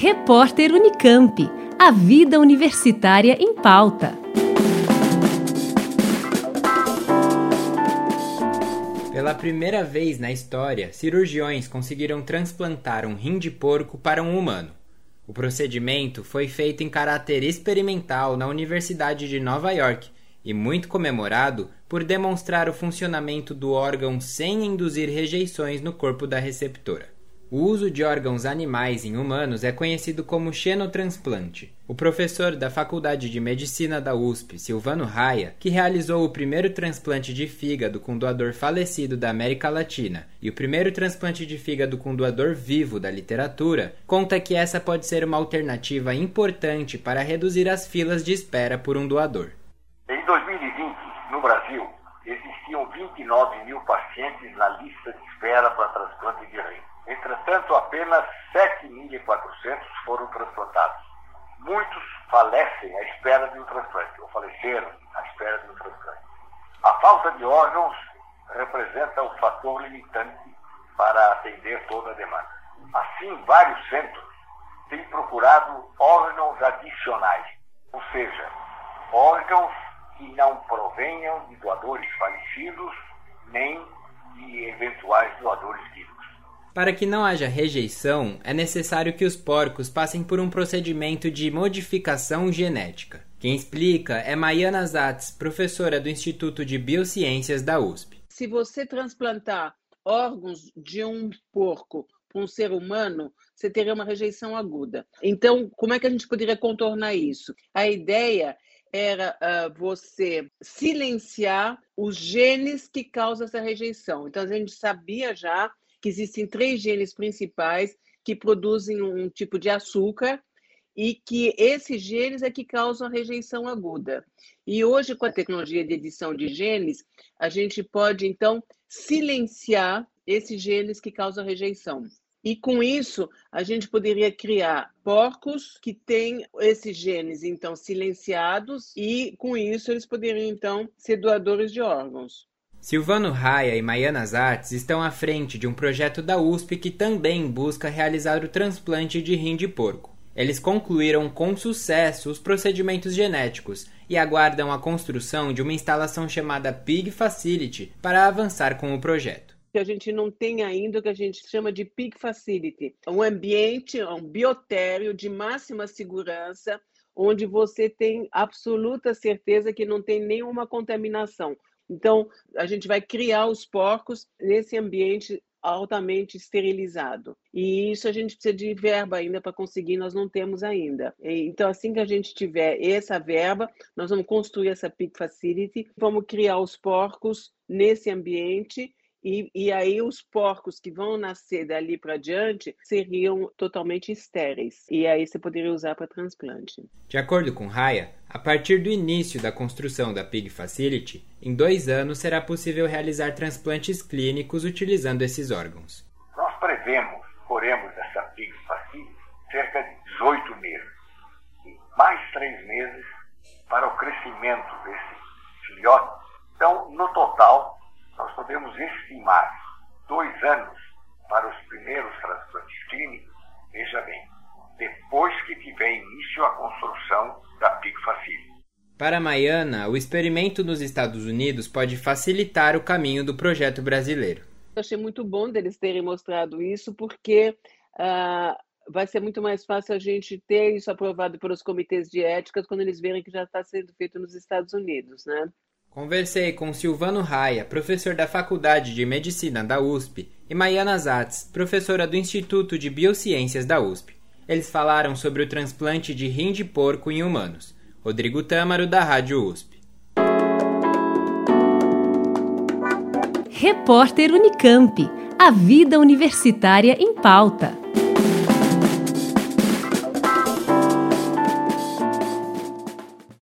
Repórter Unicamp. A vida universitária em pauta. Pela primeira vez na história, cirurgiões conseguiram transplantar um rim de porco para um humano. O procedimento foi feito em caráter experimental na Universidade de Nova York e muito comemorado por demonstrar o funcionamento do órgão sem induzir rejeições no corpo da receptora. O uso de órgãos animais em humanos é conhecido como xenotransplante. O professor da Faculdade de Medicina da USP, Silvano Raia, que realizou o primeiro transplante de fígado com doador falecido da América Latina e o primeiro transplante de fígado com doador vivo da literatura, conta que essa pode ser uma alternativa importante para reduzir as filas de espera por um doador. Em 2020, no Brasil, existiam 29 mil pacientes na lista de espera para transplante de rim. Apenas 7.400 foram transplantados. Muitos falecem à espera de um transplante, ou faleceram à espera de um transplante. A falta de órgãos representa o fator limitante para atender toda a demanda. Assim, vários centros têm procurado órgãos adicionais, ou seja, órgãos que não provenham de doadores falecidos nem de eventuais doadores vivos. Para que não haja rejeição, é necessário que os porcos passem por um procedimento de modificação genética. Quem explica é Maiana Zatz, professora do Instituto de Biociências da USP. Se você transplantar órgãos de um porco para um ser humano, você teria uma rejeição aguda. Então, como é que a gente poderia contornar isso? A ideia era uh, você silenciar os genes que causam essa rejeição. Então, a gente sabia já que existem três genes principais que produzem um tipo de açúcar e que esses genes é que causam a rejeição aguda. E hoje, com a tecnologia de edição de genes, a gente pode, então, silenciar esses genes que causam rejeição. E com isso, a gente poderia criar porcos que têm esses genes, então, silenciados, e com isso eles poderiam, então, ser doadores de órgãos. Silvano Raia e Maianas Artes estão à frente de um projeto da USP que também busca realizar o transplante de rim de porco. Eles concluíram com sucesso os procedimentos genéticos e aguardam a construção de uma instalação chamada Pig Facility para avançar com o projeto. A gente não tem ainda o que a gente chama de Pig Facility, um ambiente, um biotério de máxima segurança, onde você tem absoluta certeza que não tem nenhuma contaminação. Então, a gente vai criar os porcos nesse ambiente altamente esterilizado. E isso a gente precisa de verba ainda para conseguir, nós não temos ainda. Então, assim que a gente tiver essa verba, nós vamos construir essa Pig Facility, vamos criar os porcos nesse ambiente e, e, aí os porcos que vão nascer dali para diante seriam totalmente estéreis. E aí você poderia usar para transplante. De acordo com Raya, a partir do início da construção da Pig Facility, em dois anos será possível realizar transplantes clínicos utilizando esses órgãos. Nós prevemos, poremos essa Pig Facility cerca de 18 meses. E mais três meses para o crescimento desse filhote. Então, no total, podemos estimar dois anos para os primeiros transplantes clínicos, veja bem, depois que tiver início a construção da PIC Facility. Para Maiana, o experimento nos Estados Unidos pode facilitar o caminho do projeto brasileiro. Eu achei muito bom deles terem mostrado isso, porque uh, vai ser muito mais fácil a gente ter isso aprovado pelos comitês de ética quando eles verem que já está sendo feito nos Estados Unidos, né? Conversei com Silvano Raia, professor da Faculdade de Medicina da USP, e Maiana Zatz, professora do Instituto de Biociências da USP. Eles falaram sobre o transplante de rim de porco em humanos. Rodrigo Tâmaro, da Rádio USP. Repórter Unicamp. A vida universitária em pauta.